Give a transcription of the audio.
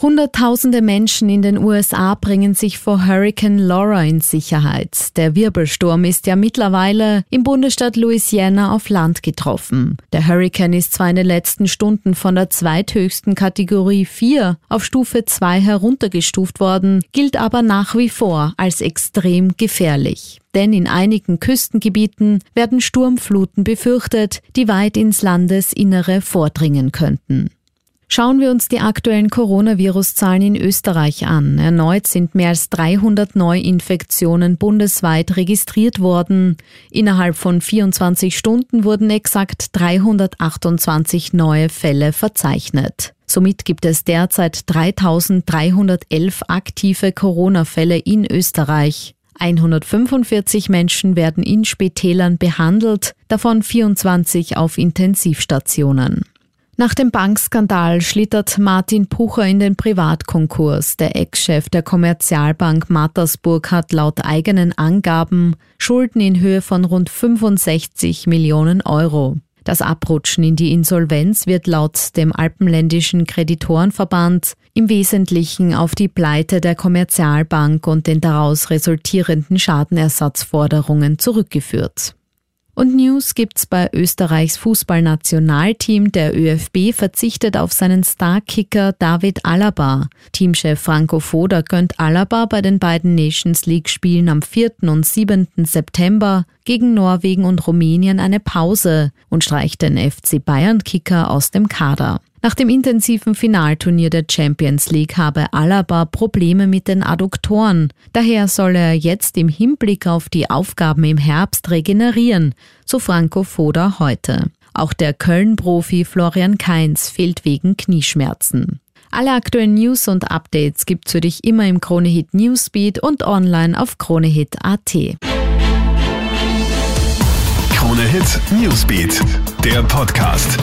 Hunderttausende Menschen in den USA bringen sich vor Hurricane Laura in Sicherheit. Der Wirbelsturm ist ja mittlerweile im Bundesstaat Louisiana auf Land getroffen. Der Hurricane ist zwar in den letzten Stunden von der zweithöchsten Kategorie 4 auf Stufe 2 heruntergestuft worden, gilt aber nach wie vor als extrem gefährlich denn in einigen Küstengebieten werden Sturmfluten befürchtet, die weit ins Landesinnere vordringen könnten. Schauen wir uns die aktuellen Coronavirus-Zahlen in Österreich an. Erneut sind mehr als 300 Neuinfektionen bundesweit registriert worden. Innerhalb von 24 Stunden wurden exakt 328 neue Fälle verzeichnet. Somit gibt es derzeit 3311 aktive Corona-Fälle in Österreich. 145 Menschen werden in Spitälern behandelt, davon 24 auf Intensivstationen. Nach dem Bankskandal schlittert Martin Pucher in den Privatkonkurs. Der Ex-Chef der Kommerzialbank Mattersburg hat laut eigenen Angaben Schulden in Höhe von rund 65 Millionen Euro. Das Abrutschen in die Insolvenz wird laut dem Alpenländischen Kreditorenverband im Wesentlichen auf die Pleite der Kommerzialbank und den daraus resultierenden Schadenersatzforderungen zurückgeführt. Und News gibt's bei Österreichs Fußballnationalteam. Der ÖFB verzichtet auf seinen Starkicker David Alaba. Teamchef Franco Foda gönnt Alaba bei den beiden Nations League Spielen am 4. und 7. September gegen Norwegen und Rumänien eine Pause und streicht den FC Bayern Kicker aus dem Kader. Nach dem intensiven Finalturnier der Champions League habe Alaba Probleme mit den Adduktoren. Daher soll er jetzt im Hinblick auf die Aufgaben im Herbst regenerieren, so Franco Foda heute. Auch der Köln-Profi Florian Kainz fehlt wegen Knieschmerzen. Alle aktuellen News und Updates gibt's für dich immer im Kronehit Newsbeat und online auf kronehit.at. Kronehit Newsbeat, der Podcast.